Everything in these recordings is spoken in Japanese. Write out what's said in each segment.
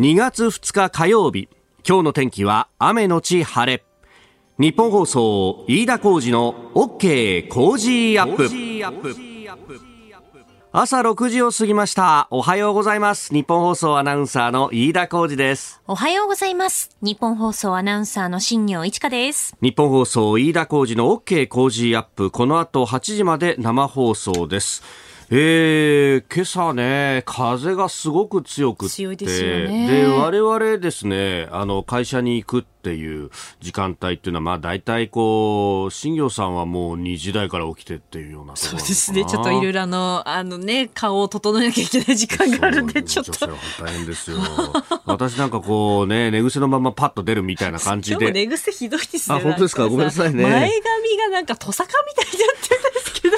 2月2日火曜日今日の天気は雨のち晴れ。日本放送飯田浩二の OK 工事アップ。朝6時を過ぎました。おはようございます。日本放送アナウンサーの飯田浩二です。おはようございます。日本放送アナウンサーの新業一華です。日本放送飯田浩二の OK 工事アップ。この後8時まで生放送ですえー、今朝ね、風がすごく強くて、強いですよね。で、我々ですね、あの、会社に行くっていう時間帯っていうのは、まあ大体こう、新業さんはもう2時台から起きてっていうようなそうですね。ちょっといろいろあの、あのね、顔を整えなきゃいけない時間があるんで、ちょっと。大変ですよ。私なんかこうね、寝癖のままパッと出るみたいな感じで。寝癖ひどいですね。あ、本当ですかごめんなさいね。前髪がなんかトサカみたいになってるんですけど。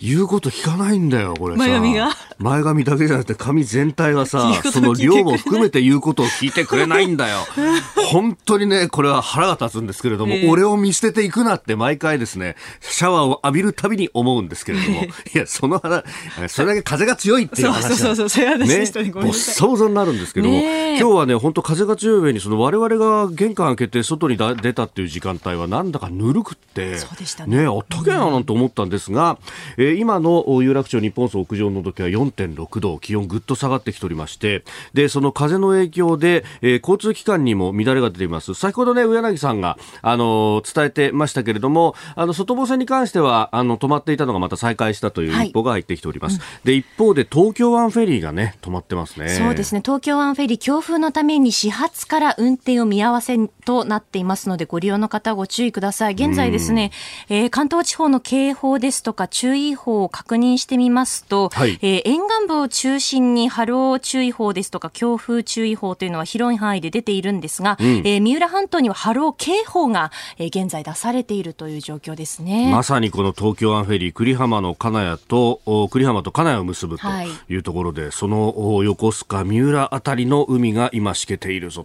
言うこと聞かないんだよ、これ前髪が。前髪だけじゃなくて髪全体はさ、その量も含めて言うことを聞いてくれないんだよ。本当にね、これは腹が立つんですけれども、えー、俺を見捨てていくなって毎回ですね、シャワーを浴びるたびに思うんですけれども、いや、その話、それだけ風が強いっていう話そうそうそう、そういう話ね、ぼっさぼさになるんですけども、今日はね、本当風が強い上に、その我々が玄関開けて外に出たっていう時間帯はなんだかぬるくって、そうでしたね。ね、あったけえななんて思ったんですが、え。ー、今の有楽町日本総屋上の時は4.6度、気温ぐっと下がってきておりまして、で、その風の影響で、えー、交通機関にも乱れが出ています。先ほどね、上柳さんが、あのー、伝えてましたけれども、あの、外房線に関しては、あの、止まっていたのがまた再開したという一報が入ってきております。はいうん、で、一方で東京湾フェリーがね、止まってますね。そうですね、東京湾フェリー、強風のために始発から運転を見合わせとなっていますので、ご利用の方ご注意ください。現在ですね、えー、関東地方の警報ですとか注意報を確認してみますと、はい、えー、沿岸部を中心に波浪注意報ですとか強風注意報というのは広い範囲で出ているんですが、うん、えー、三浦半島には波浪警報が、えー、現在出されているという状況ですね。まさにこの東京湾フェリー栗浜の金谷と栗浜と金谷を結ぶというところで、はい、その横須賀三浦あたりの海が今しけているぞ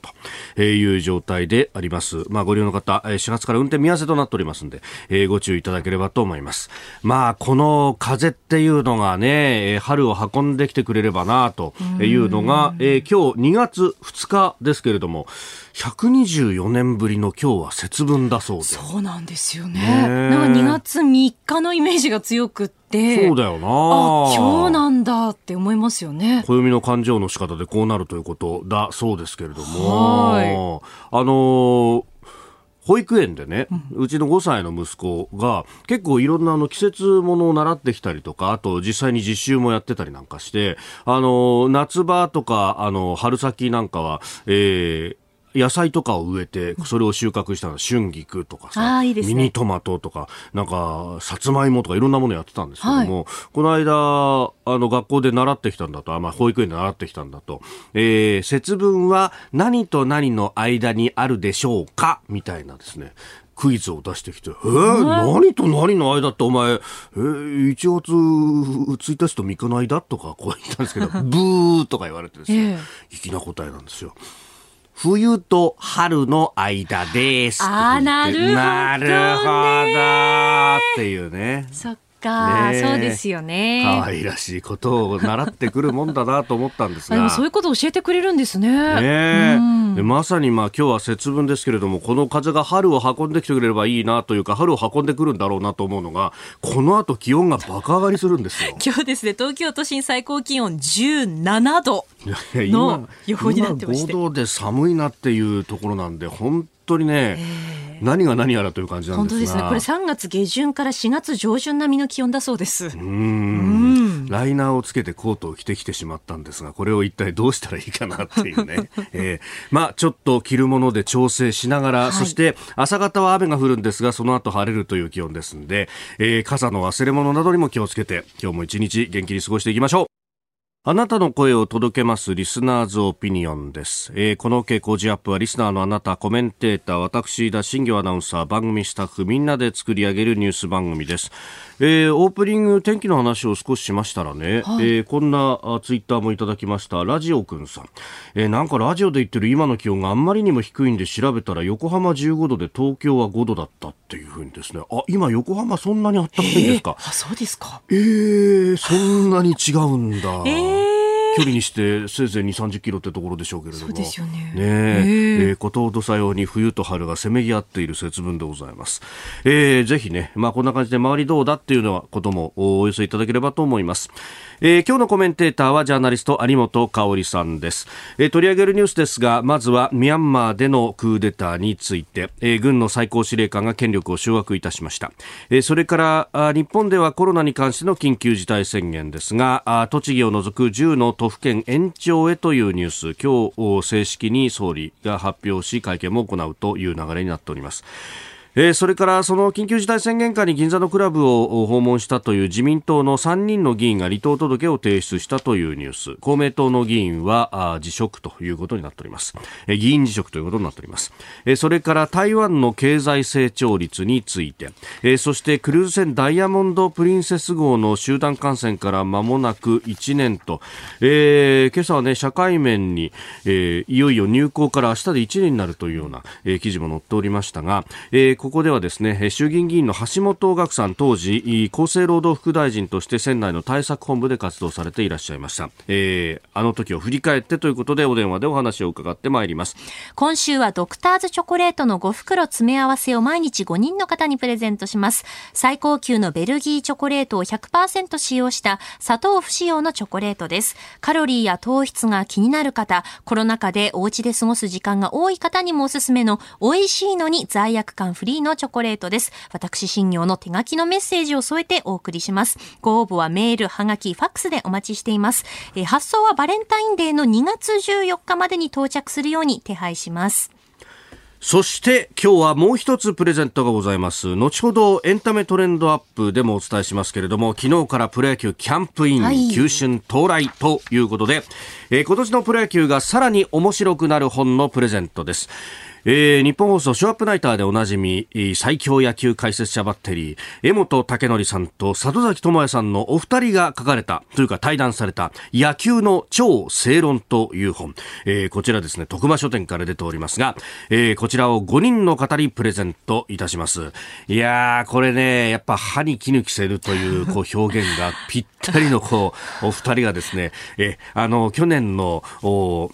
という状態であります。まあご利用の方、4月から運転見合わせとなっておりますので、えー、ご注意いただければと思います。まあこの風っていうのがね、春を運んできてくれればなというのが、えー、今日2月2日ですけれども、124年ぶりの今日は節分だそうで。そうなんですよね。ねなんか2月3日のイメージが強くって。そうだよなあ、今日なんだって思いますよね。暦の感情の仕方でこうなるということだそうですけれども。はい。あのー保育園でね、うちの5歳の息子が結構いろんなあの季節ものを習ってきたりとか、あと実際に実習もやってたりなんかして、あの、夏場とか、あの、春先なんかは、えー、野菜とかを植えて、それを収穫したの春菊とかさ、いいね、ミニトマトとか、なんか、さつまいもとかいろんなものやってたんですけども、はい、この間、あの、学校で習ってきたんだと、あまあ、保育園で習ってきたんだと、えー、節分は何と何の間にあるでしょうか？みたいなですね、クイズを出してきて、えー、何と何の間ってお前、えー、1月1日と3日の間とかこう言ったんですけど、ブーとか言われてですね、えー、粋な答えなんですよ。冬と春の間です。ああ、なるほど、ね。なるほど。っていうね。そっか、ね、そうですよね。可愛らしいことを習ってくるもんだなと思ったんですが。でもそういうことを教えてくれるんですね。ね、うん、でまさにまあ今日は節分ですけれども、この風が春を運んできてくれればいいなというか、春を運んでくるんだろうなと思うのが、この後気温が爆上がりするんですよ。今日ですね、東京都心最高気温17度の予報になってまして。今5度で寒いなっていうところなんで、本当にね、何が何やらという感じなんですが。本当ですね。これ3月下旬から4月上旬並みの気温だそうです。うん。ライナーをつけてコートを着てきてしまったんですがこれを一体どうしたらいいかなっていうね、えー、まあちょっと着るもので調整しながら、はい、そして朝方は雨が降るんですがその後晴れるという気温ですんで、えー、傘の忘れ物などにも気をつけて今日も一日元気に過ごしていきましょうあなたの声を届けますリスナーズオピニオンです。えー、この傾向ジアップはリスナーのあなた、コメンテーター、私、田新業アナウンサー、番組スタッフ、みんなで作り上げるニュース番組です。えー、オープニング天気の話を少ししましたらね、はい、えー、こんなツイッターもいただきましたラジオくんさん、えー、なんかラジオで言ってる今の気温があんまりにも低いんで調べたら横浜15度で東京は5度だったっていうふうにですね。あ今横浜そんなにあったかいんですか、あそうですか。えー、そんなに違うんだ、えーね。距離にしてせいぜい2、30キロってところでしょうけれども。そうですよね。ねえ、えー、ことほどさように冬と春がせめぎ合っている節分でございます。えー、ぜひね、まあこんな感じで周りどうだっていうのはこともお寄せいただければと思います。えー、今日のコメンテーターはジャーナリスト有本香里さんです、えー、取り上げるニュースですがまずはミャンマーでのクーデターについて、えー、軍の最高司令官が権力を掌握いたしました、えー、それからあ日本ではコロナに関しての緊急事態宣言ですがあ栃木を除く10の都府県延長へというニュース今日正式に総理が発表し会見も行うという流れになっております。えー、それからその緊急事態宣言下に銀座のクラブを訪問したという自民党の3人の議員が離党届を提出したというニュース。公明党の議員は辞職ということになっております、えー、議員辞職ということになっております、えー、それから台湾の経済成長率について、えー、そしてクルーズ船ダイヤモンド・プリンセス号の集団感染から間もなく1年と、えー、今朝はね社会面に、えー、いよいよ入港から明日で1年になるというような、えー、記事も載っておりましたが、えーここではですね衆議院議員の橋本岳さん当時厚生労働副大臣として仙台の対策本部で活動されていらっしゃいました、えー、あの時を振り返ってということでお電話でお話を伺ってまいります。今週はドクターズチョコレートの5袋詰め合わせを毎日5人の方にプレゼントします。最高級のベルギーチョコレートを100%使用した砂糖不使用のチョコレートです。カロリーや糖質が気になる方コロナ禍でお家で過ごす時間が多い方にもおすすめの美味しいのに罪悪感フリリーのチョコレートです。私、新業の手書きのメッセージを添えてお送りします。ご応募はメール、はがき、ファックスでお待ちしています。えー、発送はバレンタインデーの2月14日までに到着するように手配します。そして今日はもう一つプレゼントがございます。後ほどエンタメトレンドアップでもお伝えしますけれども、昨日からプロ野球キャンプイン、はい、球春到来ということで、えー、今年のプロ野球がさらに面白くなる本のプレゼントです。えー、日本放送ショーアップナイターでおなじみ最強野球解説者バッテリー江本武則さんと里崎智也さんのお二人が書かれたというか対談された野球の超正論という本、えー、こちらですね徳間書店から出ておりますが、えー、こちらを5人の方にプレゼントいたします。いやーこれねやっぱ歯に衣着せるというこう 表現がぴったりのこうお二人がですねえあの去年のお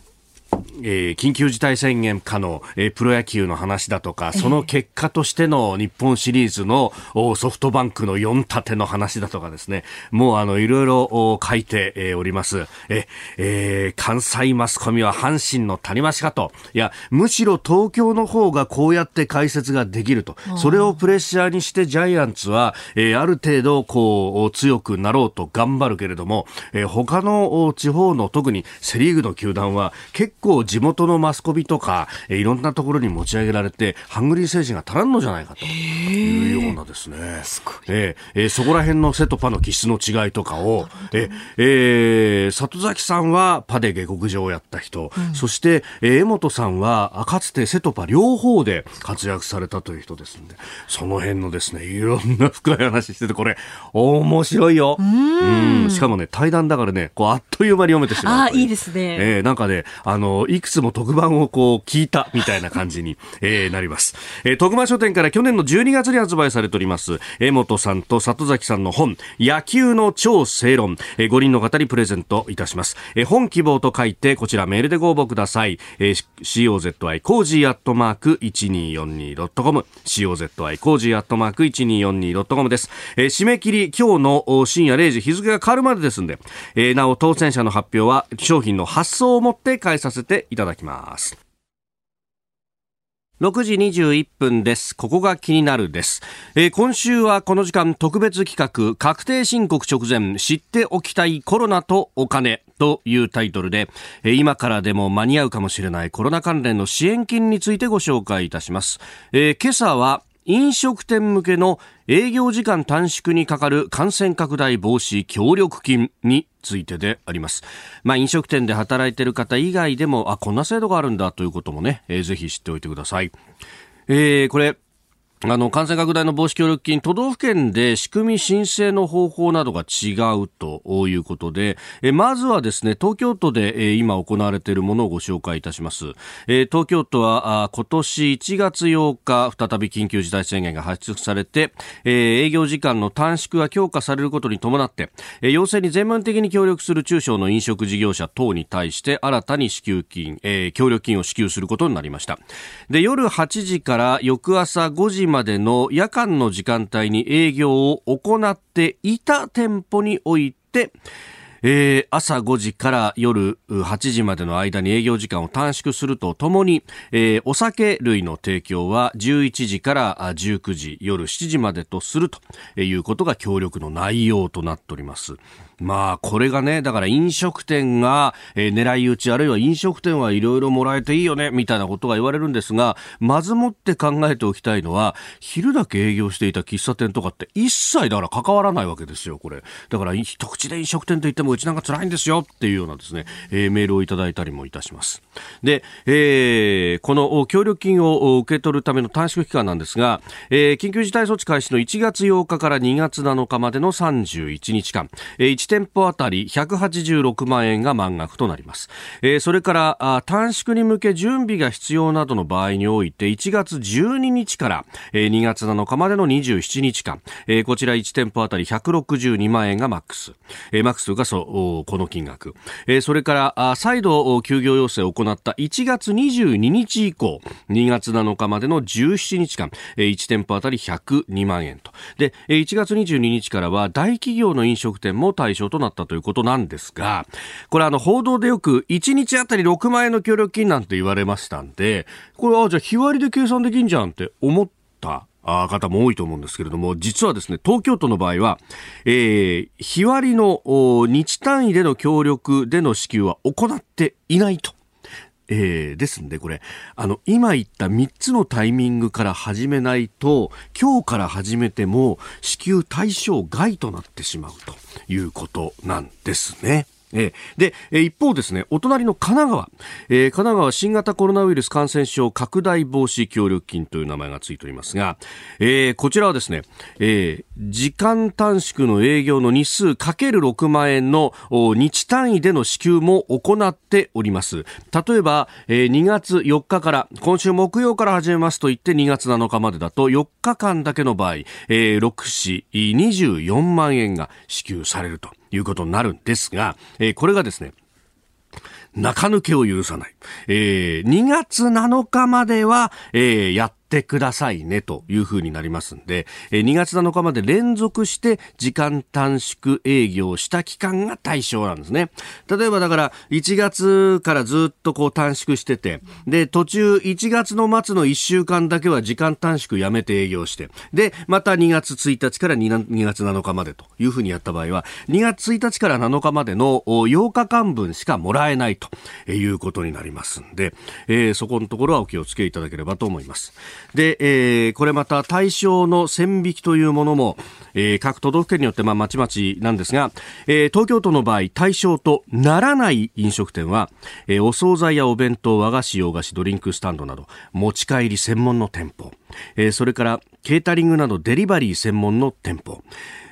えー、緊急事態宣言下の、えー、プロ野球の話だとか、その結果としての日本シリーズの、ソフトバンクの4立ての話だとかですね、もうあの、いろいろ書いて、えー、おります。え、えー、関西マスコミは阪神の谷増かと。いや、むしろ東京の方がこうやって解説ができると。それをプレッシャーにしてジャイアンツは、えー、ある程度、こう、強くなろうと頑張るけれども、えー、他の地方の特にセリーグの球団は結構地元のマスコミとか、えー、いろんなところに持ち上げられて、ハングリー精神が足らんのじゃないかと。いうようなですね、すえー、えー、そこら辺のセとパの気質の違いとかを、ええー、里崎さんはパで下克上をやった人、うん、そして、えー、江本さんはかつてセとパ両方で活躍されたという人ですんで、その辺のですね、いろんな深い話してて、これ、面白いよ。うん。しかもね、対談だからね、こう、あっという間に読めてしまう。あ、いいですね。えー、なんかね、あの、いくつも特番をこう聞いたみたいな感じに、えー、なります。えー、徳間書店から去年の12月に発売されております、江本さんと里崎さんの本、野球の超正論、えー、5人の方にプレゼントいたします。えー、本希望と書いて、こちらメールでご応募ください。えー、COZY cozy アットマーク 1242.com COZY cozyアットマーク 1242.com です。えー、締め切り今日の深夜0時日付が変わるまでですんで、えー、なお当選者の発表は商品の発送をもって返させせていただきます。6時21分です。ここが気になるです。えー、今週はこの時間特別企画確定申告直前知っておきたいコロナとお金というタイトルで、えー、今からでも間に合うかもしれないコロナ関連の支援金についてご紹介いたします。えー、今朝は飲食店向けの営業時間短縮にかかる感染拡大防止協力金についてであります。まあ飲食店で働いている方以外でも、あ、こんな制度があるんだということもね、えー、ぜひ知っておいてください。えー、これ、あの、感染拡大の防止協力金、都道府県で仕組み申請の方法などが違うということで、えまずはですね、東京都で、え今行われているものをご紹介いたします。え東京都はあ今年1月8日、再び緊急事態宣言が発出されて、え営業時間の短縮が強化されることに伴って、え要請に全面的に協力する中小の飲食事業者等に対して新たに支給金、え協力金を支給することになりました。で、夜8時から翌朝5時までの夜間の時間帯に営業を行っていた店舗において、えー、朝5時から夜8時までの間に営業時間を短縮するとともに、えー、お酒類の提供は11時から19時、夜7時までとするということが協力の内容となっております。まあ、これがね、だから飲食店が、えー、狙い撃ち、あるいは飲食店はいろいろもらえていいよね、みたいなことが言われるんですが、まずもって考えておきたいのは、昼だけ営業していた喫茶店とかって一切だから関わらないわけですよ、これ。だから、一口で飲食店と言ってもうちなんか辛いんですよっていうようなですね、えー、メールをいただいたりもいたします。で、えー、この協力金を受け取るための短縮期間なんですが、えー、緊急事態措置開始の1月8日から2月7日までの31日間、えー、1店舗あたり186万円が満額となります。えー、それから短縮に向け準備が必要などの場合において1月12日から、えー、2月7日までの27日間、えー、こちら1店舗あたり162万円がマックス。えー、マックスというかそこの金額。えー、それから再度休業要請を行った1月22日以降、2月7日までの17日間、えー、1店舗あたり102万円と。で、1月22日からは大企業の飲食店も対象となったということなんですが、これあの報道でよく1日あたり6万円の協力金なんて言われましたんで、これあじゃあ日割りで計算できんじゃんって思った方も多いと思うんですけれども、実はですね、東京都の場合は、えー、日割りの日単位での協力での支給は行っていないと。えー、ですんで、これ、あの、今言った3つのタイミングから始めないと、今日から始めても支給対象外となってしまうということなんですね。で、一方ですね、お隣の神奈川、神奈川新型コロナウイルス感染症拡大防止協力金という名前がついておりますが、こちらはですね、時間短縮の営業の日数かける6万円の日単位での支給も行っております。例えば、2月4日から、今週木曜から始めますと言って2月7日までだと4日間だけの場合、え、6、4、24万円が支給されると。いうことになるんですが、えー、これがですね、中抜けを許さない。えー、2月7日までは、えー、やっってくださいねというふうになりますんで、2月7日まで連続して時間短縮営業した期間が対象なんですね。例えばだから1月からずっとこう短縮してて、で、途中1月の末の1週間だけは時間短縮やめて営業して、で、また2月1日から 2, 2月7日までというふうにやった場合は、2月1日から7日までの8日間分しかもらえないということになりますんで、えー、そこのところはお気をつけいただければと思います。で、えー、これまた対象の線引きというものも、えー、各都道府県によってまあまちまちなんですが、えー、東京都の場合対象とならない飲食店は、えー、お惣菜やお弁当、和菓子、洋菓子、ドリンクスタンドなど持ち帰り専門の店舗、えー、それからケータリングなどデリバリー専門の店舗。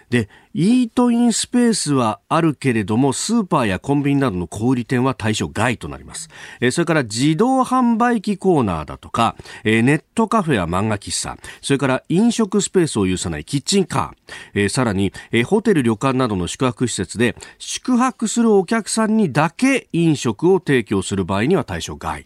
でイートインスペースはあるけれども、スーパーやコンビニなどの小売店は対象外となります。えそれから自動販売機コーナーだとか、えネットカフェや漫画喫茶、それから飲食スペースを有さないキッチンカー、えさらに、えホテル旅館などの宿泊施設で宿泊するお客さんにだけ飲食を提供する場合には対象外。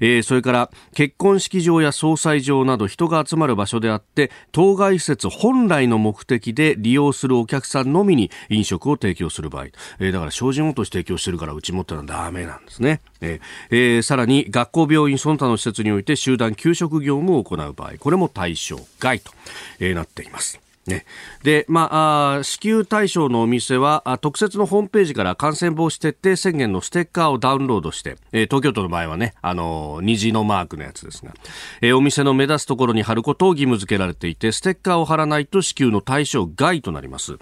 えー、それから結婚式場や葬祭場など人が集まる場所であって当該施設本来の目的で利用するお客さんのみに飲食を提供する場合、えー、だから精進落とし提供してるからうちもってのはダメなんですね。えーえ、さらに学校、病院、その他の施設において集団給食業務を行う場合、これも対象外と、え、なっています。ね、で、まあ、支給対象のお店は特設のホームページから感染防止徹底宣言のステッカーをダウンロードして、え、東京都の場合はね、あの、虹のマークのやつですが、え、お店の目立つところに貼ることを義務付けられていて、ステッカーを貼らないと支給の対象外となります。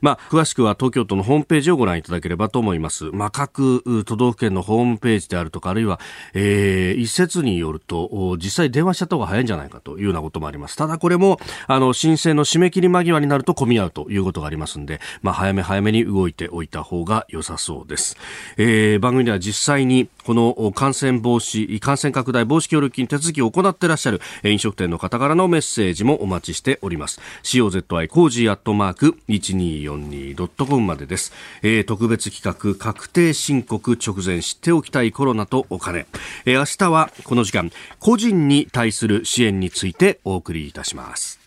まあ、詳しくは東京都のホームページをご覧いただければと思います。まあ、各都道府県のホームページであるとか、あるいは、えー、一説によると、実際電話した方が早いんじゃないかというようなこともあります。ただこれも、あの、申請の締め切り間際になると混み合うということがありますんで、まあ、早め早めに動いておいた方が良さそうです。えー、番組では実際に、この感染防止、感染拡大防止協力金手続きを行ってらっしゃる飲食店の方からのメッセージもお待ちしております。COZY cozy アットマーク 1242.com までです。えー、特別企画確定申告直前知っておきたいコロナとお金。えー、明日はこの時間、個人に対する支援についてお送りいたします。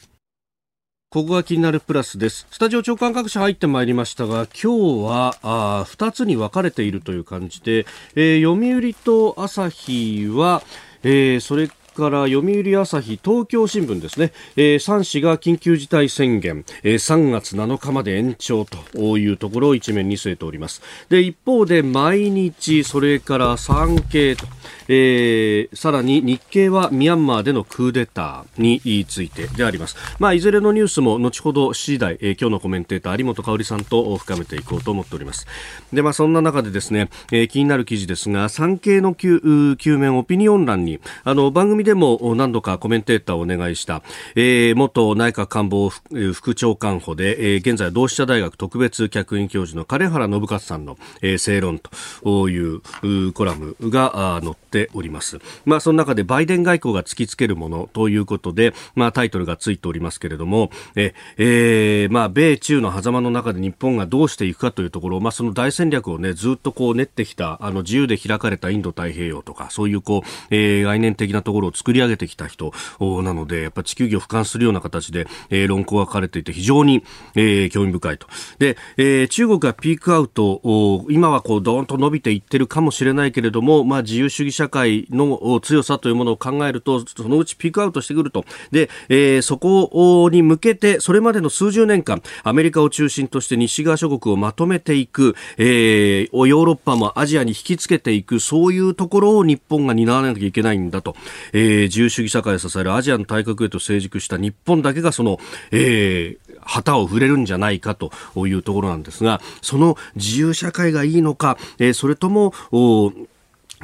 ここが気になるプラスです。スタジオ長官各社入ってまいりましたが、今日はあ2つに分かれているという感じで、えー、読売と朝日は、えー、それから読売朝日、東京新聞ですね、えー、3紙が緊急事態宣言、えー、3月7日まで延長というところを一面に据えております。で、一方で毎日、それから産経と、えー、さらに日経はミャンマーでのクーデターについてであります。まあ、いずれのニュースも後ほど7時台、えー、今日のコメンテーター有本香里さんと深めていこうと思っております。で、まあ、そんな中でですね、えー、気になる記事ですが、産経の救面オピニオン欄に、あの、番組ででも何度かコメンテーターをお願いした、えー、元内閣官房副長官補で、えー、現在同志社大学特別客員教授の金原信勝さんの、えー、正論というコラムが載っております。まあ、その中でバイデン外交が突きつけるものということで、まあ、タイトルがついておりますけれども、え、えー、まあ、米中の狭間の中で日本がどうしていくかというところ、まあ、その大戦略をね、ずっとこう練ってきた、あの、自由で開かれたインド太平洋とか、そういうこう、えー、概念的なところを作り上げてきた人なので、やっぱ地球儀を俯瞰するような形で、えー、論考が書かれていて非常に、えー、興味深いと。で、えー、中国がピークアウト、今はこう、どーンと伸びていってるかもしれないけれども、まあ、自由主義社会の強さというものを考えると、そのうちピークアウトしてくると。で、えー、そこに向けて、それまでの数十年間、アメリカを中心として西側諸国をまとめていく、えー、ヨーロッパもアジアに引きつけていく、そういうところを日本が担わなきゃいけないんだと。え、自由主義社会を支えるアジアの大国へと成熟した日本だけがその、えー、旗を触れるんじゃないかというところなんですが、その自由社会がいいのか、えー、それとも、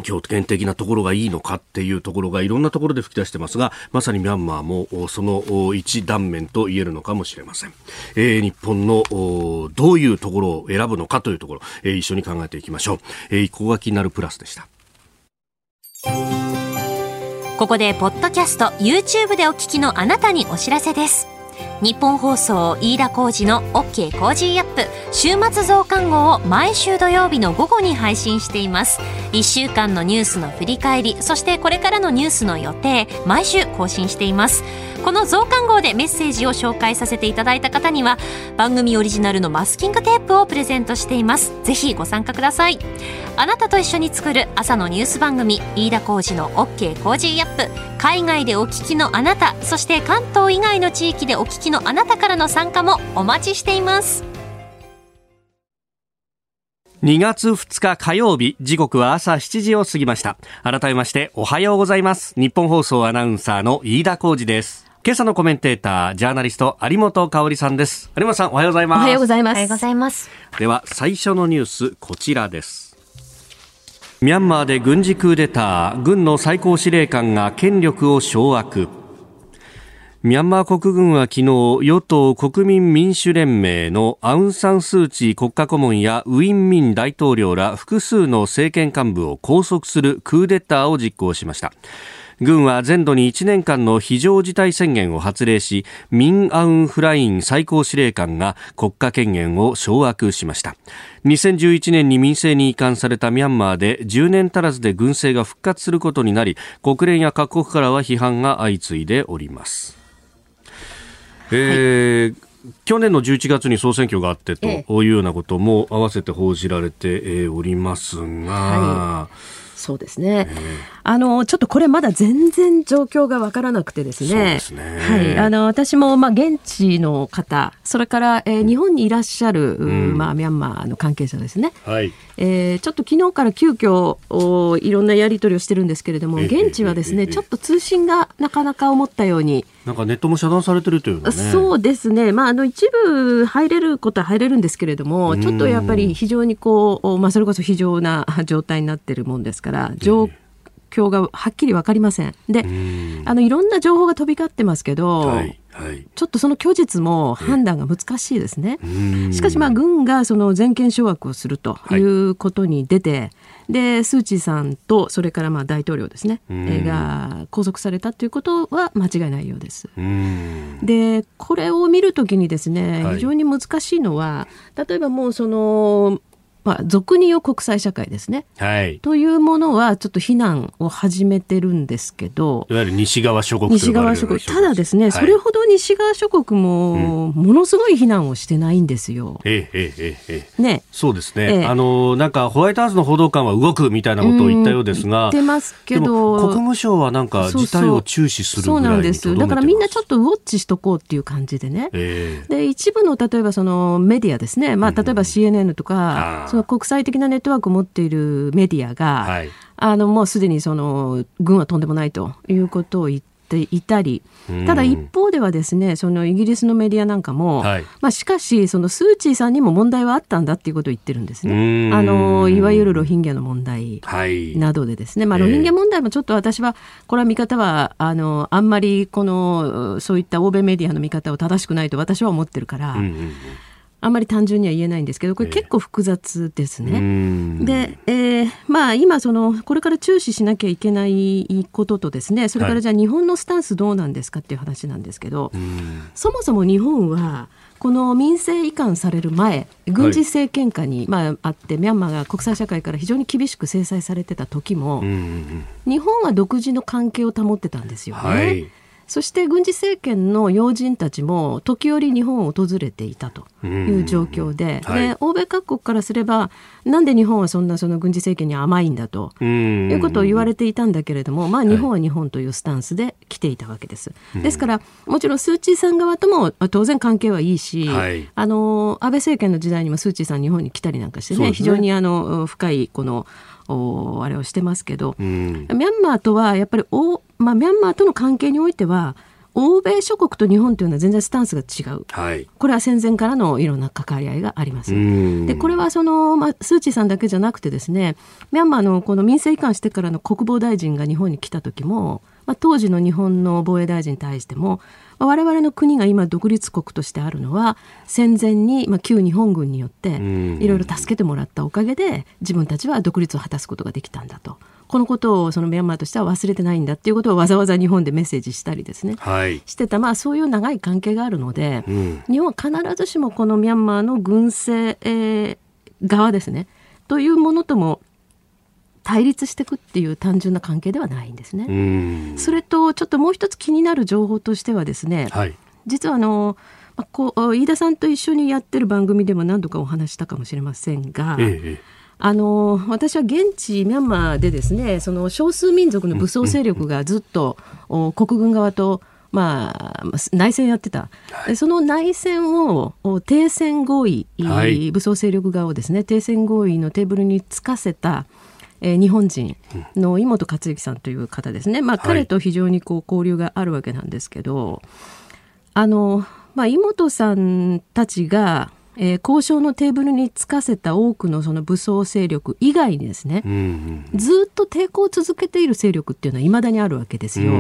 強権的なところがいいのかっていうところがいろんなところで吹き出してますが、まさにミャンマーもその一断面と言えるのかもしれません。えー、日本のどういうところを選ぶのかというところ、えー、一緒に考えていきましょう。えー、ここが気になるプラスでした。ここで、ポッドキャスト、YouTube でお聞きのあなたにお知らせです。ニッポン放送飯田浩司の OK Cozy up。週末増刊号を毎週土曜日の午後に配信しています。1週間のニュースの振り返りそしてこれからのニュースの予定毎週更新しています。この増刊号でメッセージを紹介させていただいた方には番組オリジナルのマスキングテープをプレゼントしています。ぜひご参加ください。あなたと一緒に作る朝のニュース番組飯田浩二の OK コージーアップ。海外でお聞きのあなたそして関東以外の地域でお聞きのあなたからの参加もお待ちしています2月2日火曜日、時刻は朝7時を過ぎました。改めましておはようございます。日本放送アナウンサーの飯田浩二です。今朝のコメンテーター、ジャーナリスト、有本香里さんです。有本さん、おはようございます。おはようございます。おはようございます。では、最初のニュース、こちらです。ミャンマーで軍事クーデター、軍の最高司令官が権力を掌握。ミャンマー国軍は昨日、与党国民民主連盟のアウン・サン・スー・チー国家顧問やウィン・ミン大統領ら複数の政権幹部を拘束するクーデターを実行しました。軍は全土に1年間の非常事態宣言を発令しミン・アウン・フライン最高司令官が国家権限を掌握しました2011年に民政に移管されたミャンマーで10年足らずで軍政が復活することになり国連や各国からは批判が相次いでおりますえー、はい去年の11月に総選挙があってというようなことも合わせて報じられておりますが、はいそうですね。あの、ちょっとこれまだ全然状況がわからなくてですね。すねはい。あの、私も、まあ、現地の方、それから、えー、日本にいらっしゃる、うん、まあ、ミャンマーの関係者ですね。はい。えー、ちょっと昨日から急遽おいろんなやり取りをしてるんですけれども、現地はですね、ちょっと通信がなかなか思ったように、なんかネットも遮断されてるというね。そうですね。まあ、あの、一部入れることは入れるんですけれども、ちょっとやっぱり非常にこう、まあ、それこそ非常な状態になってるもんですから、状況がはっきりわかりません。で、あの、いろんな情報が飛び交ってますけど、はいはい、ちょっとその虚実も判断が難しいですね。しかし、まあ、軍がその全権掌握をするとい。うことに出て、はいでスー・チーさんとそれからまあ大統領ですね、が拘束されたということは間違いないようです。でこれを見るときにですね非常に難しいのは、例えばもうそのまあ、俗に言う国際社会ですね、はい、というものはちょっと非難を始めてるんですけどいわゆる西側諸国西側諸国。ただですね、はい、それほど西側諸国もものすごい非難をしてないんですよ。えええええね、そうですね、ええ、あのなんかホワイトハウスの報道官は動くみたいなことを言ったようですが、言ってますけど。国務省はなんか事態を注視するそうなんですだからみんなちょっとウォッチしとこうっていう感じでね、ええ、で一部の例えばそのメディアですね、まあ、例えば CNN とか、うん、その国際的なネットワークを持っているメディアが、はい、あのもうすでにその軍はとんでもないということを言ってていたり、ただ一方ではですね、そのイギリスのメディアなんかも、はい、まあしかし、そのスー・チーさんにも問題はあったんだっていうことを言ってるんですね。あの、いわゆるロヒンギャの問題などでですね、はい、まあロヒンギャ問題もちょっと私は、これは見方は、あの、あんまりこの、そういった欧米メディアの見方を正しくないと私は思ってるから、うんうんあんまり単純には言えないんですけどこれ結構複雑ですね。えー、で、えー、まあ今そのこれから注視しなきゃいけないこととですねそれからじゃあ日本のスタンスどうなんですかっていう話なんですけど、はい、そもそも日本はこの民政移管される前軍事政権下に、まあ、あってミャンマーが国際社会から非常に厳しく制裁されてた時も、日本は独自の関係を保ってたんですよね。はいそして軍事政権の要人たちも時折日本を訪れていたという状況ではい、で欧米各国からすればなんで日本はそんなその軍事政権に甘いんだということを言われていたんだけれども、まあ、日本は日本というスタンスで来ていたわけです。ですからもちろんスー・チーさん側とも当然関係はいいし、はい、あの安倍政権の時代にもスー・チーさん日本に来たりなんかしてね、ね、非常にあの深いこのおあれをしてますけど、ミャンマーとはやっぱりおまあ、ミャンマーとの関係においては欧米諸国と日本というのは全然スタンスが違う、はい、これは戦前からのいろんな関わり合いがあります。でこれはその、まあ、スー・チーさんだけじゃなくてですねミャンマーのこの民政移管してからの国防大臣が日本に来た時も、まあ、当時の日本の防衛大臣に対しても我々の国が今独立国としてあるのは戦前に、まあ、旧日本軍によっていろいろ助けてもらったおかげで自分たちは独立を果たすことができたんだと。このことをそのミャンマーとしては忘れてないんだっていうことをわざわざ日本でメッセージしたりですね、はい、してた、まあ、そういう長い関係があるので、うん、日本は必ずしもこのミャンマーの軍政、えー、側ですねというものとも対立していくっていう単純な関係ではないんですね。それとちょっともう一つ気になる情報としてはですね、はい、実はあのこう飯田さんと一緒にやってる番組でも何度かお話したかもしれませんが、ええ、あの私は現地ミャンマーでですねその少数民族の武装勢力がずっと、うん、国軍側とまあ、内戦やってた、はい、その内戦を停戦合意、はい、武装勢力側をですね停戦合意のテーブルにつかせた、えー、日本人の井本克行さんという方ですね、まあ、彼と非常にこう交流があるわけなんですけど、あのまあ、井本さんたちがえー、交渉のテーブルにつかせた多くのその武装勢力以外にですね、うんうん、ずっと抵抗を続けている勢力っていうのはいまだにあるわけですよ。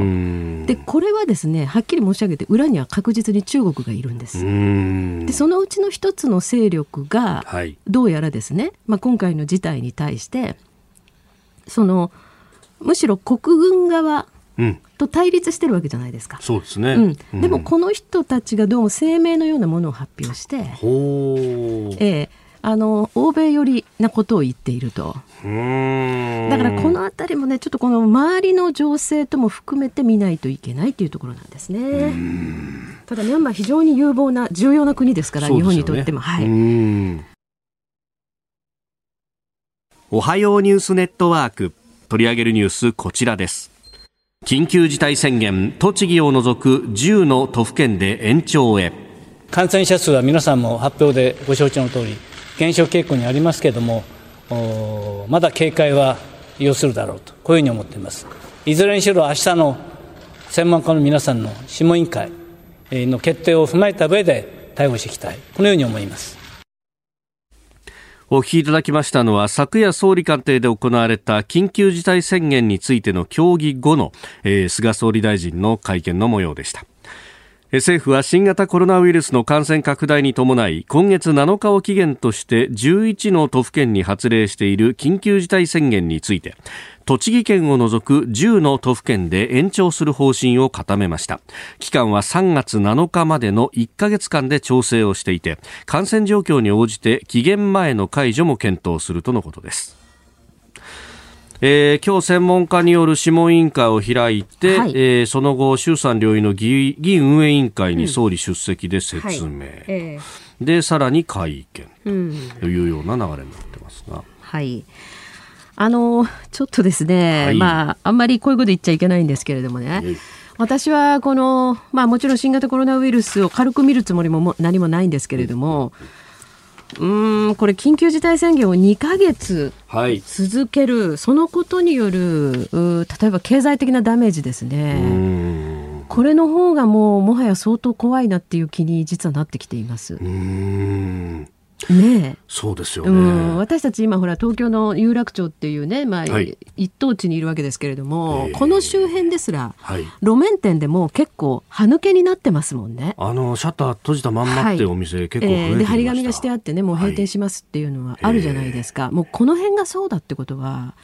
でこれはですねはっきり申し上げて裏には確実に中国がいるんです。でそのうちの一つの勢力が、はい、どうやらですね、まあ、今回の事態に対してそのむしろ国軍側と対立してるわけじゃないですか。そうですね、うん、でもこの人たちがどうも声明のようなものを発表して、えー、あの欧米寄りなことを言っていると。だからこの辺りもねちょっとこの周りの情勢とも含めて見ないといけないというところなんですね。ただミャンマー非常に有望な重要な国ですから、ね、日本にとっても。はい。おはようニュースネットワーク取り上げるニュースこちらです。緊急事態宣言栃木を除く10の都府県で延長へ。感染者数は皆さんも発表でご承知の通り減少傾向にありますけれどもまだ警戒は要するだろうとこういうふうに思っています。いずれにしろ明日の専門家の皆さんの諮問委員会の決定を踏まえた上で対応していきたい。このように思います。お聞きいただきましたのは昨夜総理官邸で行われた緊急事態宣言についての協議後の、えー、菅総理大臣の会見の模様でした。政府は新型コロナウイルスの感染拡大に伴い今月7日を期限として11の都府県に発令している緊急事態宣言について栃木県を除く10の都府県で延長する方針を固めました。期間は3月7日までの1ヶ月間で調整をしていて感染状況に応じて期限前の解除も検討するとのことです。えー、今日専門家による諮問委員会を開いて、はい、えー、その後衆参両院の議議運営委員会に総理出席で説明、うんはい。えー、でさらに会見というような流れになってますが。はいあのちょっとですね、はい、まああんまりこういうこと言っちゃいけないんですけれどもね、私はこの、まあ、もちろん新型コロナウイルスを軽く見るつもりもも何もないんですけれども、うんこれ緊急事態宣言を2か月続ける、はい、そのことによる例えば経済的なダメージですね。これの方がもうもはや相当怖いなっていう気に実はなってきています。ねそうですよね、うん、私たち今ほら東京の有楽町っていうね、まあ、はい、一等地にいるわけですけれども、えー、この周辺ですら、はい、路面店でも結構歯抜けになってますもんね。あのシャッター閉じたまんまってお店、はい、結構増えてえー、で張り紙がしてあってねもう閉店しますっていうのはあるじゃないですか、もうこの辺がそうだってことは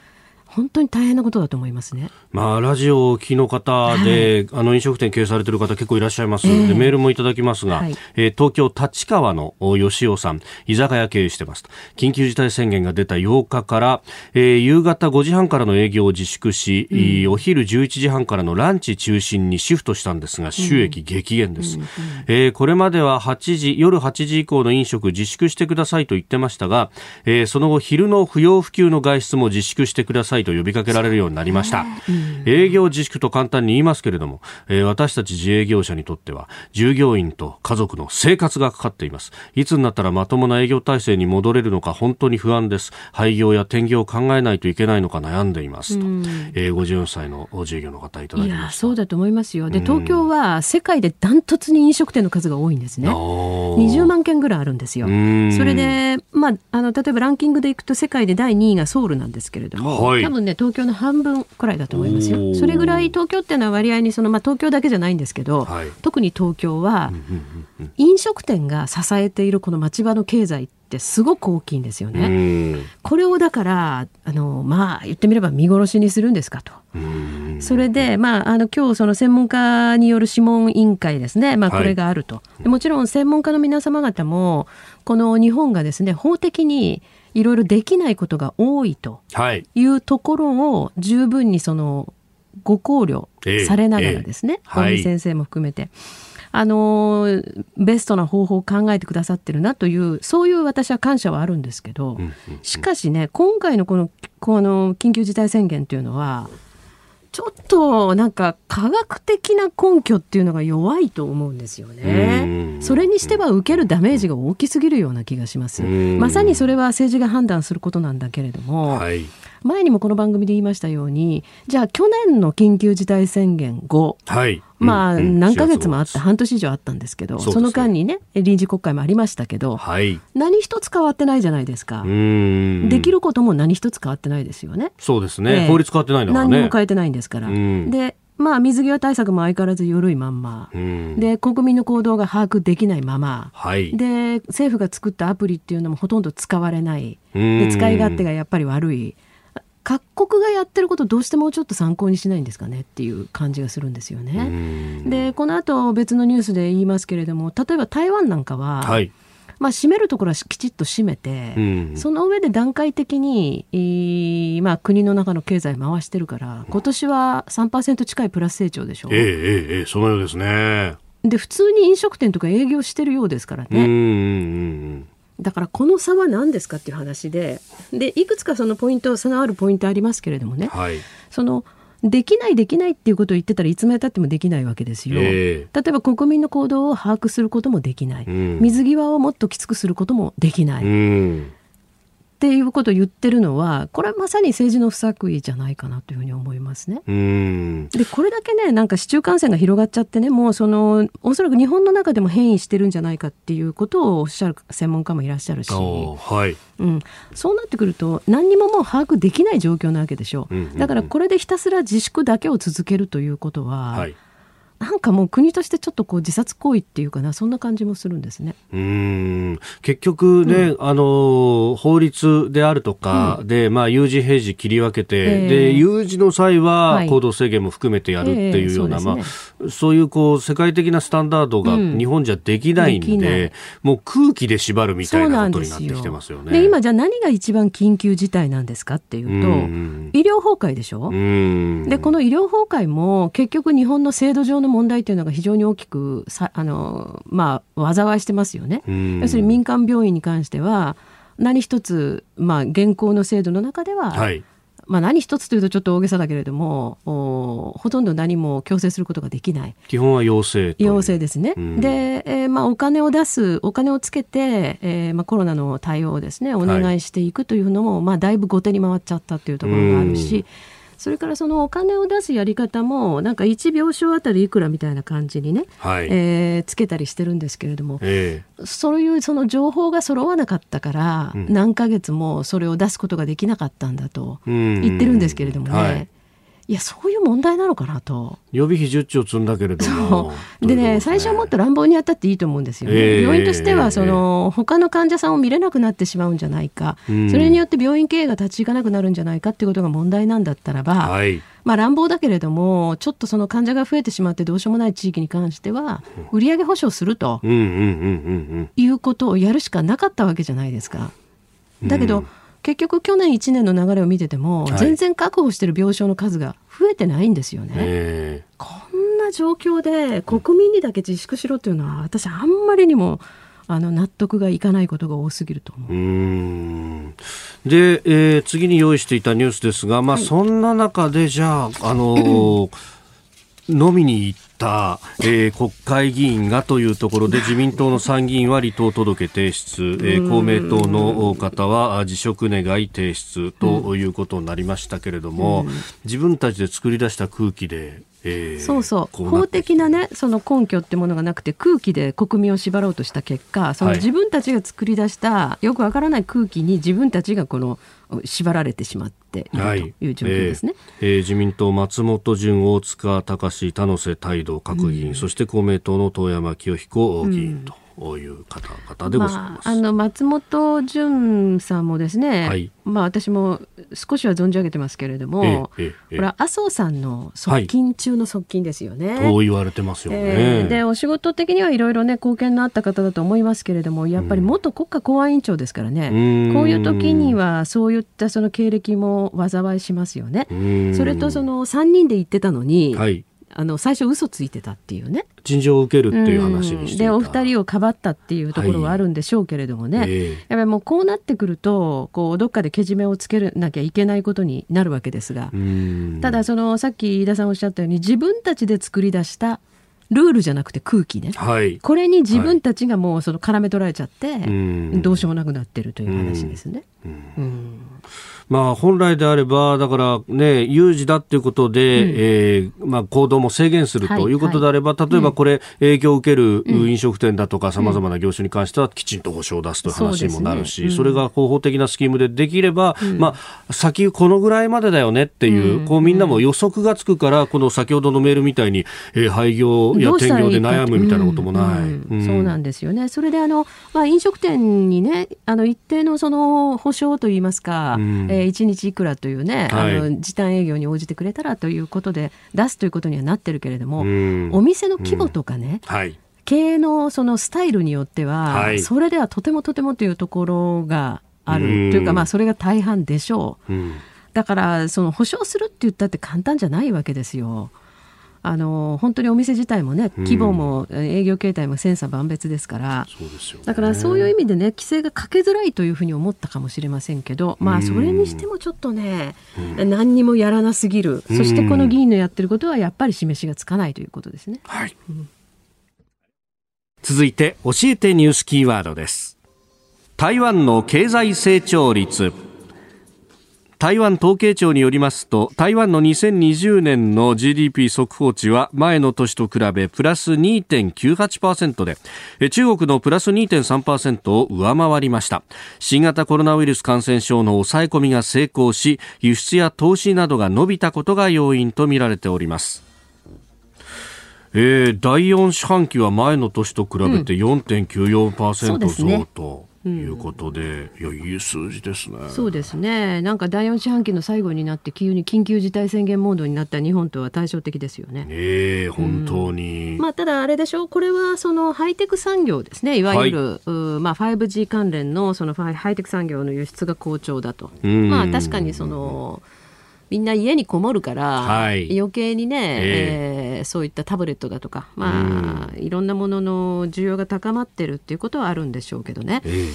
本当に大変なことだと思いますね。まあ、ラジオを聞きの方で、はい、あの飲食店経営されている方結構いらっしゃいます、えー、でメールもいただきますが、はい、えー、東京立川の吉尾さん、居酒屋経営してます。緊急事態宣言が出た8日から、えー、夕方5時半からの営業を自粛し、うん、お昼11時半からのランチ中心にシフトしたんですが、収益激減です。うんうん、えー、これまでは8時、夜8時以降の飲食自粛してくださいと言ってましたが、えー、その後昼の不要不急の外出も自粛してくださいと呼びかけられるようになりました、営業自粛と簡単に言いますけれども、えー、私たち自営業者にとっては従業員と家族の生活がかかっています。いつになったらまともな営業体制に戻れるのか本当に不安です。廃業や転業を考えないといけないのか悩んでいます。と、えー、54歳の自営業の方いただきました。そうだと思いますよ。で東京は世界でダントツに飲食店の数が多いんですね。20万件ぐらいあるんですよ。それでまああの例えばランキングでいくと世界で第2位がソウルなんですけれども、はい、多分ね東東京の半分くらいだと思いますよ。それぐらい東京っていうのは割合にその、まあ、東京だけじゃないんですけど、はい、特に東京は飲食店が支えているこの町場の経済ってすごく大きいんですよね。これをだからあのまあ言ってみれば見殺しにするんですかと。それで、まあ、あの今日その専門家による諮問委員会ですね、まあ、これがあると、はい、もちろん専門家の皆様方もこの日本がですね法的にいろいろできないことが多いとい。うところを十分にそのご考慮されながらですね、えーえー、先生も含めて。あのベストな方法を考えてくださってるなというそういう私は感謝はあるんですけど、しかしね今回のこのこの緊急事態宣言というのはちょっとなんか科学的な根拠っていうのが弱いと思うんですよね。それにしては受けるダメージが大きすぎるような気がします。まさにそれは政治が判断することなんだけれども、はい、前にもこの番組で言いましたようにじゃあ去年の緊急事態宣言後、はい、まあ、何ヶ月もあった、半年以上あったんですけど、その間にね、臨時国会もありましたけど、はい、何一つ変わってないじゃないですか。できることも何一つ変わってないですよね。そうですね。えー、法律変わってないのからね。何も変えてないんですから。で、まあ、水際対策も相変わらず緩いまんま、で国民の行動が把握できないまま、はい、で政府が作ったアプリっていうのもほとんど使われない、で使い勝手がやっぱり悪い。各国がやってることどうしてもうちょっと参考にしないんですかねっていう感じがするんですよね。でこの後別のニュースで言いますけれども例えば台湾なんかは、はい、まあ、閉めるところはきちっと閉めて、その上で段階的に、まあ、国の中の経済回してるから今年は3%近いプラス成長でしょ？う。ええええそのようですね。で普通に飲食店とか営業してるようですからね。だからこの差は何ですかっていう話ででいくつかそのポイント差のあるポイントありますけれどもね、はい、そのできないできないっていうことを言ってたらいつまでたってもできないわけですよ、えー、例えば国民の行動を把握することもできない、うん、水際をもっときつくすることもできない、うん、っていうことを言ってるのは、これはまさに政治の不作為じゃないかなというふうに思いますね。で、これだけね、なんか市中感染が広がっちゃってね、もうその、おそらく日本の中でも変異してるんじゃないかっていうことをおっしゃる専門家もいらっしゃるし、はい、うん、そうなってくると、何にももう把握できない状況なわけでしょ。う。うんうんうん、だからこれでひたすら自粛だけを続けるということは、はいなんかもう国としてちょっとこう自殺行為っていうかなそんな感じもするんですね。うん。結局ね、うん、あの法律であるとかで、うん、まあ有事平時切り分けて、えー、で有事の際は行動制限も含めてやるっていうような、はいえー、まあそういうこう世界的なスタンダードが日本じゃできないんで、うん、もう空気で縛るみたいなことになってきてますよね。で今じゃあ何が一番緊急事態なんですかっていうと、医療崩壊でしょ？でこの医療崩壊も結局日本の制度上の問題というのが非常に大きくさあの、まあ、災いしてますよね。要するに民間病院に関しては何一つ、まあ、現行の制度の中では、はい、まあ、何一つというとちょっと大げさだけれどもほとんど何も強制することができない。基本は要請要請ですね、うん、で、えーまあ、お金を出すお金をつけて、えーまあ、コロナの対応をですねお願いしていくというのも、はい、まあ、だいぶ後手に回っちゃったというところがあるし、うんそれからそのお金を出すやり方もなんか1病床あたりいくらみたいな感じにね、はい、えー、つけたりしてるんですけれども、えー、そういうその情報が揃わなかったから、何ヶ月もそれを出すことができなかったんだと言ってるんですけれどもね。はいいやそういう問題なのかなと。予備費10兆積んだけれども。でね最初はもっと乱暴にやったっていいと思うんですよね、えー、病院としてはその、えー、他の患者さんを見れなくなってしまうんじゃないか、うん、それによって病院経営が立ち行かなくなるんじゃないかっていうことが問題なんだったらば、はい、まあ、乱暴だけれどもちょっとその患者が増えてしまってどうしようもない地域に関しては売上保証するということをやるしかなかったわけじゃないですか。だけど、うん結局去年1年の流れを見てても、はい、全然確保している病床の数が増えてないんですよね。こんな状況で国民にだけ自粛しろというのは私あんまりにもあの納得がいかないことが多すぎると思う。うで、えー、次に用意していたニュースですが、まあ、はい、そんな中でじゃあ、あのー、飲みに行ってた、えー、国会議員がというところで自民党の参議院は離党届提出、えー、公明党の方は辞職願い提出ということになりましたけれども、自分たちで作り出した空気でえー、そうそう。法的なねその根拠ってものがなくて空気で国民を縛ろうとした結果その自分たちが作り出したよくわからない空気に自分たちがこの縛られてしまっているとい。う状況ですね、えーえー、自民党松本純大塚隆田野瀬態度各議員、うん、そして公明党の遠山清彦議員と。うんういう方々でございます。まあ、あの松本潤さんもですね、はい、まあ私も少しは存じ上げてますけれども、えええ、これは麻生さんの側近中の側近ですよね。はい、と言われてますよね。えー、でお仕事的にはいろいろね貢献のあった方だと思いますけれども、やっぱり元国家公安委員長ですからね、うん、こういう時にはそういったその経歴も災いしますよね。それとその3人で行ってたのに、はいあの最初嘘ついてたっていうね。陳情を受けるっていう話にしてでお二人をかばったっていうところはあるんでしょうけれどもね、はいえ。ー、やっぱりもうこうなってくるとこうどっかでけじめをつけなきゃいけないことになるわけですが。ただそのさっき飯田さんおっしゃったように自分たちで作り出したルールじゃなくて空気ね、はい、これに自分たちがもうその絡め取られちゃって、はい、どうしようもなくなってるという話ですね。うんまあ、本来であれば、だからね、有事だということで、うん、えー、まあ、行動も制限するということであれば、はい。はい、例えばこれ、営業を受ける飲食店だとか、さまざまな業種に関しては、きちんと保証を出すという話にもなるし、そ、ね。うん、それが広報的なスキームでできれば、うん、まあ、先このぐらいまでだよねっていう、こうみんなも予測がつくから、この先ほどのメールみたいに、えー、廃業や転業で悩むみたいなこともない。そうなんですよね。それであの、まあ、飲食店にね、あの一定のその保証といいますか、うん、えー、1日いくらというね、はい、あの時短営業に応じてくれたらということで出すということにはなってるけれども、うん、お店の規模とかね、はい、経営のそのスタイルによっては、はい、それではとてもとてもというところがあるというか、まあ、それが大半でしょう。だからその保証するって言ったって簡単じゃないわけですよ。あの本当にお店自体もね規模も営業形態も千差万別ですから、うんね、だからそういう意味でね規制がかけづらいというふうに思ったかもしれませんけど、まあそれにしてもちょっとね、うん、何にもやらなすぎる、そしてこの議員のやってることはやっぱり示しがつかないということですね。はい、続いて教えてニュースキーワードです。台湾の経済成長率台湾統計庁によりますと台湾の2020年の GDP 速報値は前の年と比べプラス2.98%で中国のプラス2.3%を上回りました。新型コロナウイルス感染症の抑え込みが成功し輸出や投資などが伸びたことが要因とみられております。えー、第4四半期は前の年と比べて4.94%増と。いうことで、うん、いやいい数字ですね。そうですね。なんか第四四半期の最後になって急に緊急事態宣言モードになった日本とは対照的ですよね。ええー、本当に。うん、まあただあれでしょう。これはそのハイテク産業ですね。いわゆる、はい、まあ 5G 関連のそのハイテク産業の輸出が好調だと。まあ確かにその。みんな家にこもるから、はい、余計にね、えー、えー、そういったタブレットだとか、まあ、いろんなものの需要が高まってるっていうことはあるんでしょうけどね。えー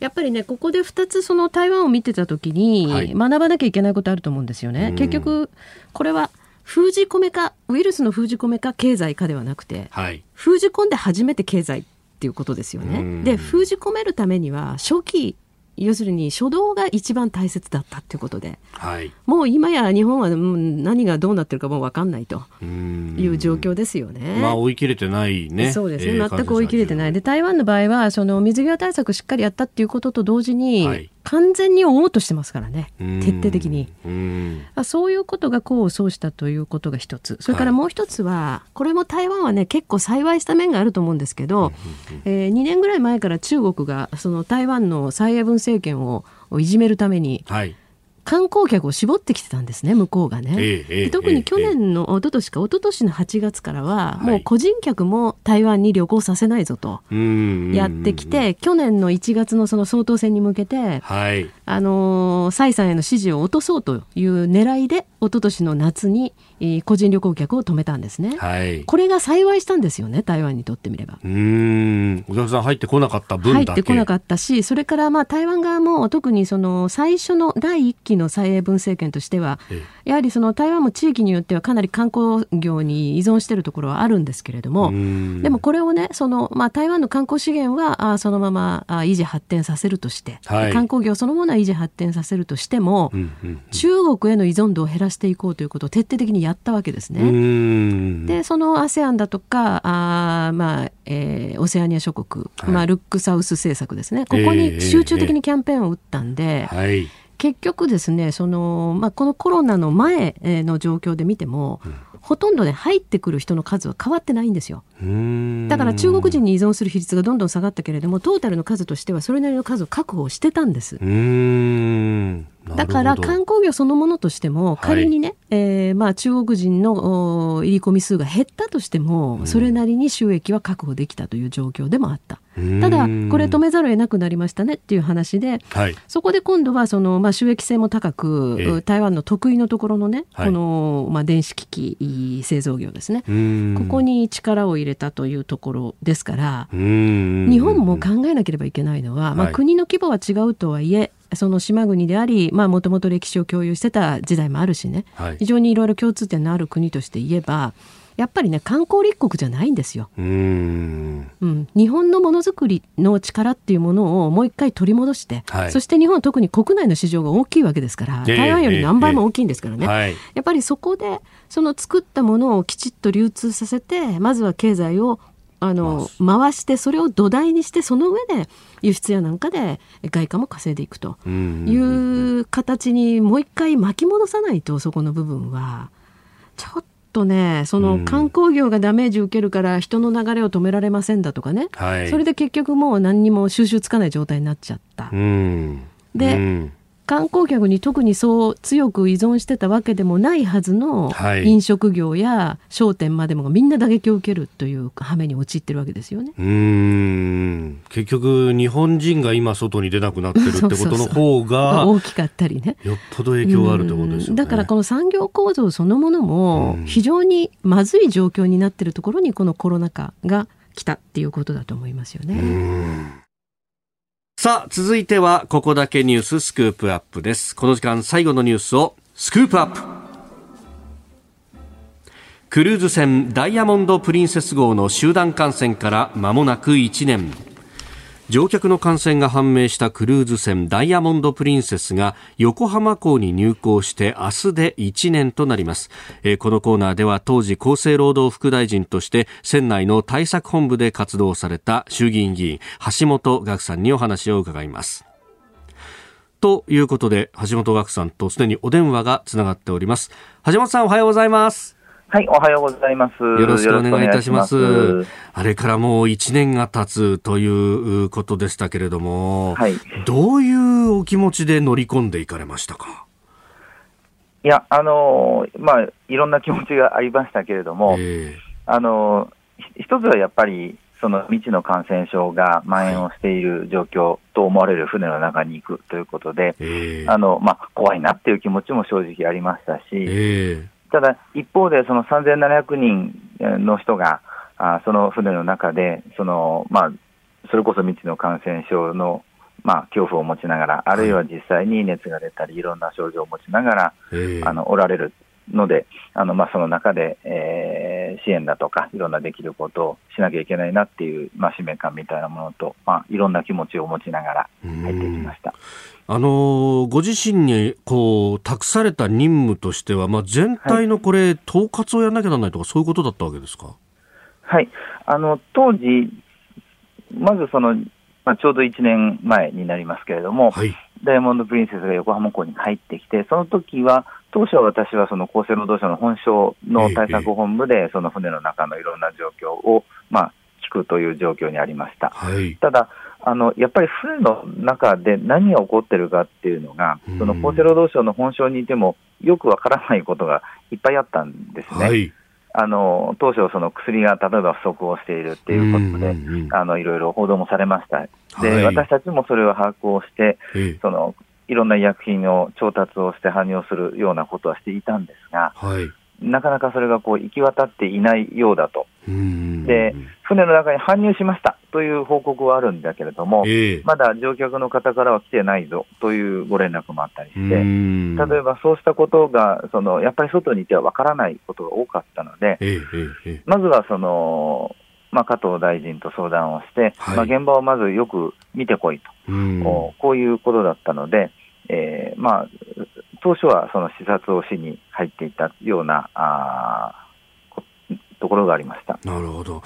やっぱりねここで2つその台湾を見てた時に学ばなきゃいけないことあると思うんですよね。はい、結局これは封じ込めかウイルスの封じ込めか経済かではなくて、はい、封じ込んで初めて経済っていうことですよね。で封じ込めるためには初期要するに初動が一番大切だったっていうことで、はい、もう今や日本は何がどうなってるかもう分かんないという状況ですよね。まあ追い切れてないね。そうですね、えー、全く追い切れてない。で台湾の場合はその水際対策しっかりやったっていうことと同時に、はい、完全に追おうとしてますからね。徹底的に。そういうことが功を奏したということが一つ。それからもう一つは、はい、これも台湾はね結構幸いした面があると思うんですけど、えー、2年ぐらい前から中国がその台湾の蔡英文政権をいじめるために、はい観光客を絞ってきてたんですね向こうがね、ええ、特に去年の、え、一昨年か一昨年の8月からは、もう個人客も台湾に旅行させないぞとやってきて去年の1月のその総統選に向けて、はい、あの蔡さんへの支持を落とそうという狙いで一昨年の夏に個人旅行客を止めたんですね、はい、これが幸いしたんですよね台湾にとってみれば。うん。お客さん入ってこなかった分入ってこなかったしそれからまあ台湾側も特にその最初の第1期の蔡英文政権としては、やはりその台湾も地域によってはかなり観光業に依存しているところはあるんですけれどもでもこれをねその、まあ、台湾の観光資源はあそのままあ維持発展させるとして、はい、観光業そのものは維持発展させるとしても、うんうんうん、中国への依存度を減らしていこうということを徹底的にやったわけですね。でその ASEAN だとかあ、まあえー、オセアニア諸国、はい、まあ、ルックサウス政策ですね。ここに集中的にキャンペーンを打ったんで。えーえーはい結局ですねその、まあ、このコロナの前の状況で見ても、うん、ほとんどね入ってくる人の数は変わってないんですよ。だから中国人に依存する比率がどんどん下がったけれどもトータルの数としてはそれなりの数を確保してたんですだから観光業そのものとしても仮にね、はい、えー、まあ、中国人の入り込み数が減ったとしても、それなりに収益は確保できたという状況でもあった。ただこれ止めざるを得なくなりましたねっていう話で、はい、そこで今度はその、まあ、収益性も高く、えー、台湾の得意のところのね、はい、この、まあ、電子機器製造業ですね。ここに力を入れたというところですから日本も考えなければいけないのは、まあ、国の規模は違うとはいえその島国でありもともと歴史を共有してた時代もあるしね、はい、非常にいろいろ共通点のある国として言えばやっぱりね観光立国じゃないんですよ。うん。うん、日本のものづくりの力っていうものをもう一回取り戻して、はい、そして日本は特に国内の市場が大きいわけですから、台湾より何倍も大きいんですからね、えーえー、やっぱりそこでその作ったものをきちっと流通させてまずは経済をあの回してそれを土台にしてその上で輸出やなんかで外貨も稼いでいくという形にもう一回巻き戻さないとそこの部分はちょっとねその観光業がダメージ受けるから人の流れを止められませんだとかね、はい、それで結局もう何にも収集つかない状態になっちゃった。で、観光客に特にそう強く依存してたわけでもないはずの飲食業や商店までもみんな打撃を受けるという羽目に陥ってるわけですよね。うん。結局、日本人が今、外に出なくなってるってことの方が 大きかったりね。よっぽど影響があるってことですよね。だからこの産業構造そのものも非常にまずい状況になってるところにこのコロナ禍が来たっていうことだと思いますよね。さあ、続いては、ここだけニューススクープアップです。この時間、最後のニュースを、スクープアップ。クルーズ船ダイヤモンド・プリンセス号の集団感染から間もなく1年。乗客の感染が判明したクルーズ船ダイヤモンド・プリンセスが横浜港に入港して明日で1年となります、えー、このコーナーでは当時厚生労働副大臣として船内の対策本部で活動された衆議院議員橋本岳さんにお話を伺います。ということで橋本岳さんとすでにお電話がつながっております。橋本さんおはようございます。はい、おはようございます。よろしくお願いいたします。ます。あれからもう1年が経つということでしたけれども、はい、どういうお気持ちで乗り込んでいかれましたか？いや、あのー、まあ、いろんな気持ちがありましたけれども、えー、あのー、一つはやっぱり、その未知の感染症が蔓延をしている状況と思われる船の中に行くということで、えー、あのまあ、怖いなっていう気持ちも正直ありましたし、えーただ、一方で、その3700人の人が、あその船の中で、そのまあ、それこそ未知の感染症の、まあ、恐怖を持ちながら、あるいは実際に熱が出たり、いろんな症状を持ちながら、あのおられるので、あのまあ、その中で、えー、支援だとか、いろんなできることをしなきゃいけないなっていう、まあ、使命感みたいなものと、まあ、いろんな気持ちを持ちながら入っていきました。あのご自身にこう託された任務としては、まあ、全体のこれ、はい、統括をやらなきゃならないとか、そういうことだったわけですか？はいあの当時、まずその、まあ、ちょうど1年前になりますけれども、はい、ダイヤモンド・プリンセスが横浜港に入ってきて、その時は、当初は私はその厚生労働省の本省の対策本部で、その船の中のいろんな状況を、まあ、聞くという状況にありました。はい、ただあのやっぱり船の中で何が起こってるかっていうのが、その厚生労働省の本省にいても、よくわからないことがいっぱいあったんですね。はい。あの当初、その薬が例えば不足をしているっていうことで、あのいろいろ報道もされました、で、はい、私たちもそれを把握をして、そのいろんな医薬品を調達をして搬入するようなことはしていたんですが、はい、なかなかそれがこう行き渡っていないようだと。で、船の中に搬入しましたという報告はあるんだけれども、えー、まだ乗客の方からは来てないぞというご連絡もあったりして、例えばそうしたことが、そのやっぱり外にいてはわからないことが多かったので、えー、まずはその、まあ、加藤大臣と相談をして、はい、まあ、現場をまずよく見てこいと、こういうことだったので、えーまあ、当初はその視察をしに入っていたようなあところがありました。なるほど。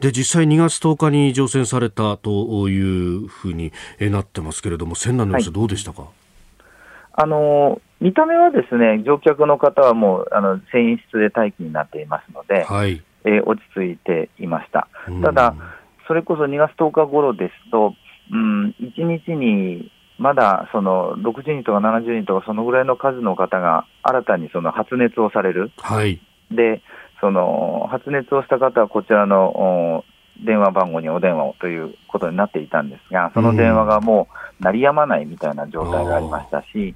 で実際2月10日に乗船されたというふうになってますけれども、船内の様子、どうでしたか、はい、あの見た目はですね乗客の方はもうあの船室で待機になっていますので、はい。えー、落ち着いていました。ただ、それこそ2月10日頃ですと、うん、1日にまだその60人とか70人とか、そのぐらいの数の方が新たにその発熱をされる、はい、でその発熱をした方はこちらの電話番号にお電話をということになっていたんですが、その電話がもう鳴りやまないみたいな状態がありましたし、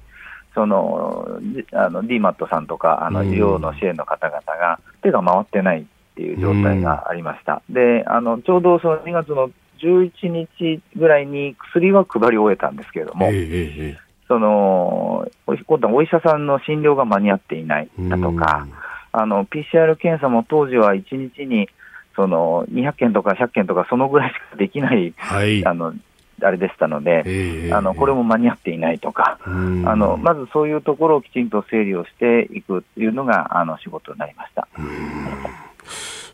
そのあの DMAT さんとかあの医療の支援の方々が手が回ってないっていう状態がありました。であのちょうどその2月の11日ぐらいに薬は配り終えたんですけれども、えー、その今度はお医者さんの診療が間に合っていないだとか、あの PCR 検査も当時は1日にその200件とか100件とか、そのぐらいしかできない、はい、あのあれでしたので、えー、あのこれも間に合っていないとか、あのまずそういうところをきちんと整理をしていくというのがあの仕事になりました。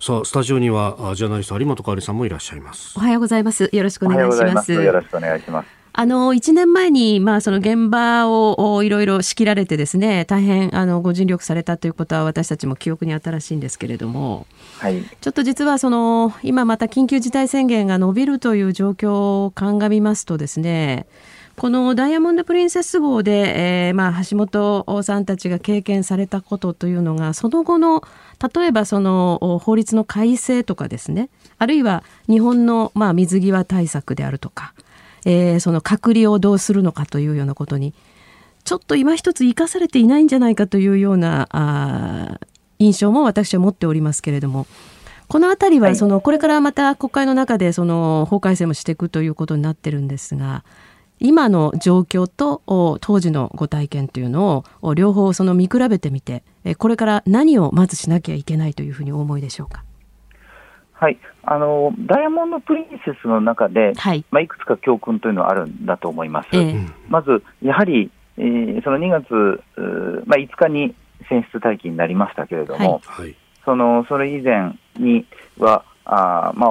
さあスタジオにはジャーナリスト有本香里さんもいらっしゃいます。おはようございます。よろしくお願いします。よろしくお願いします。あの1年前に、まあ、その現場をいろいろ仕切られてですね大変あのご尽力されたということは私たちも記憶に新しいんですけれども、はい、ちょっと実はその今また緊急事態宣言が伸びるという状況を鑑みますとですねこのダイヤモンド・プリンセス号で、えー、まあ橋本さんたちが経験されたことというのがその後の例えばその法律の改正とかですねあるいは日本のまあ水際対策であるとか、えー、その隔離をどうするのかというようなことにちょっと今一つ生かされていないんじゃないかというようなあ印象も私は持っておりますけれども。この辺りはそのこれからまた国会の中でその法改正もしていくということになってるんですが今の状況と当時のご体験というのを両方その見比べてみてこれから何をまずしなきゃいけないというふうにお思いでしょうか？はい、あのダイヤモンド・プリンセスの中で、はい。まあ、いくつか教訓というのはあるんだと思います。えー、まず、やはり、えー、その2月、まあ、5日に選出待機になりましたけれども、はい、そのそれ以前には、あまあ、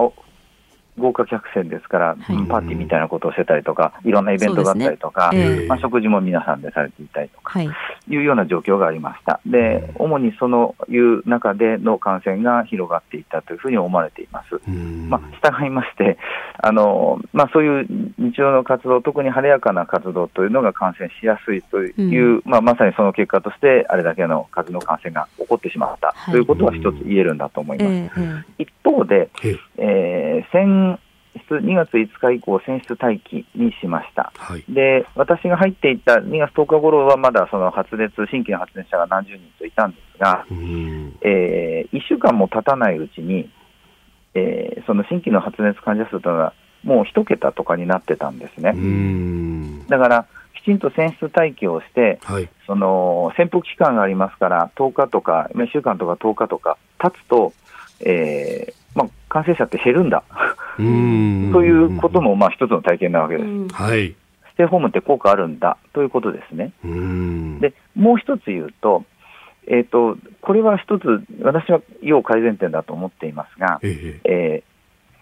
豪華客船ですから、はい、パーティーみたいなことをしてたりとか、いろんなイベントがあったりとか、ねえー、まあ、食事も皆さんでされていたりとか、はい、いうような状況がありました。で、主にそのいう中での感染が広がっていったというふうに思われています。まあ、従いまして、あのまあ、そういう日常の活動、特に晴れやかな活動というのが感染しやすいという、まあ、まさにその結果として、あれだけの数の感染が起こってしまった、ということは一つ言えるんだと思います。えー、一方で、えー、先2月5日以降、選出待機にしました、はい、で私が入っていた2月10日頃はまだその発熱、新規の発熱者が何十人といたんですが、えー、1週間も経たないうちに、えー、その新規の発熱患者数というのは、もう1桁とかになってたんですね。だからきちんと選出待機をして、はい、その潜伏期間がありますから、10日とか、1週間とか10日とか経つと、えーまあ、感染者って減るんだ。ということもまあ一つの体験なわけです。はい、ステイホームって効果あるんだということですね。でもう一つ言うと、えーと、これは一つ、私は要改善点だと思っていますが、ええ。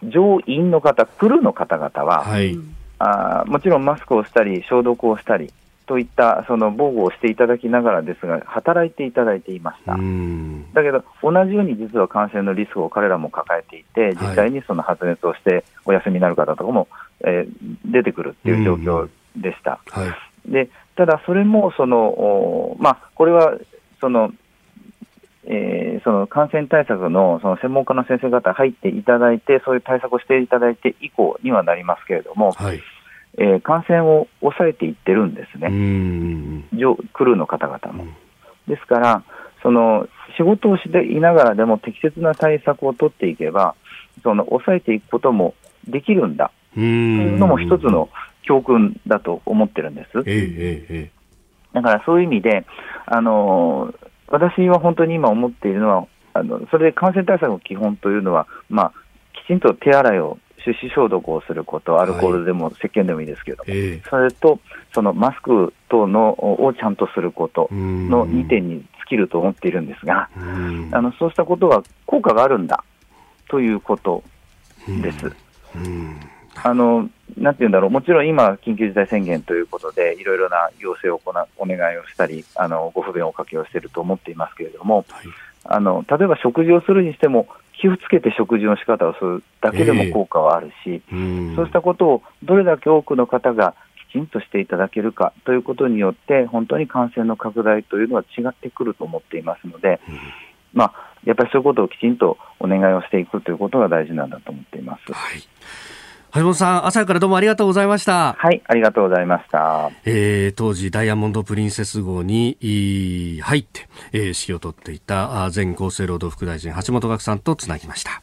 ー、乗員の方、クルーの方々は、はい、あもちろんマスクをしたり、消毒をしたり、といったその防護をしていただきながらですが、働いていただいていました。だけど、同じように実は感染のリスクを彼らも抱えていて、実際にその発熱をしてお休みになる方とかも、えー、出てくるっていう状況でした。はい、でただ、それもその、まあ、これはその、えー、その感染対策のその専門家の先生方入っていただいて、そういう対策をしていただいて以降にはなりますけれども、はいえー、感染を抑えていってるんですね、クルーの方々も。ですから、その仕事をしていながらでも適切な対策を取っていけば、その抑えていくこともできるんだ。というのも一つの教訓だと思ってるんです。だからそういう意味で、あの私は本当に今思っているのは、あのそれで感染対策の基本というのは、まあ、きちんと手洗いを手指消毒をすること、アルコールでも、石鹸でもいいですけども、えー、それとそのマスク等のをちゃんとすることの2点に尽きると思っているんですが、あのそうしたことは効果があるんだということです。あのなんていうんだろう、もちろん今、緊急事態宣言ということで、いろいろな要請を行お願いをしたり、あのご不便をおかけをしていると思っていますけれども、はい、あの例えば食事をするにしても、気をつけて食事の仕方をするだけでも効果はあるし、えー、そうしたことをどれだけ多くの方がきちんとしていただけるかということによって、本当に感染の拡大というのは違ってくると思っていますので、うん、まあ、やっぱりそういうことをきちんとお願いをしていくということが大事なんだと思っています。はい橋本さん、朝からどうもありがとうございました。はい、ありがとうございました。えー、当時、ダイヤモンド・プリンセス号に入って、えー、指揮を取っていた前厚生労働副大臣、橋本岳さんとつなぎました。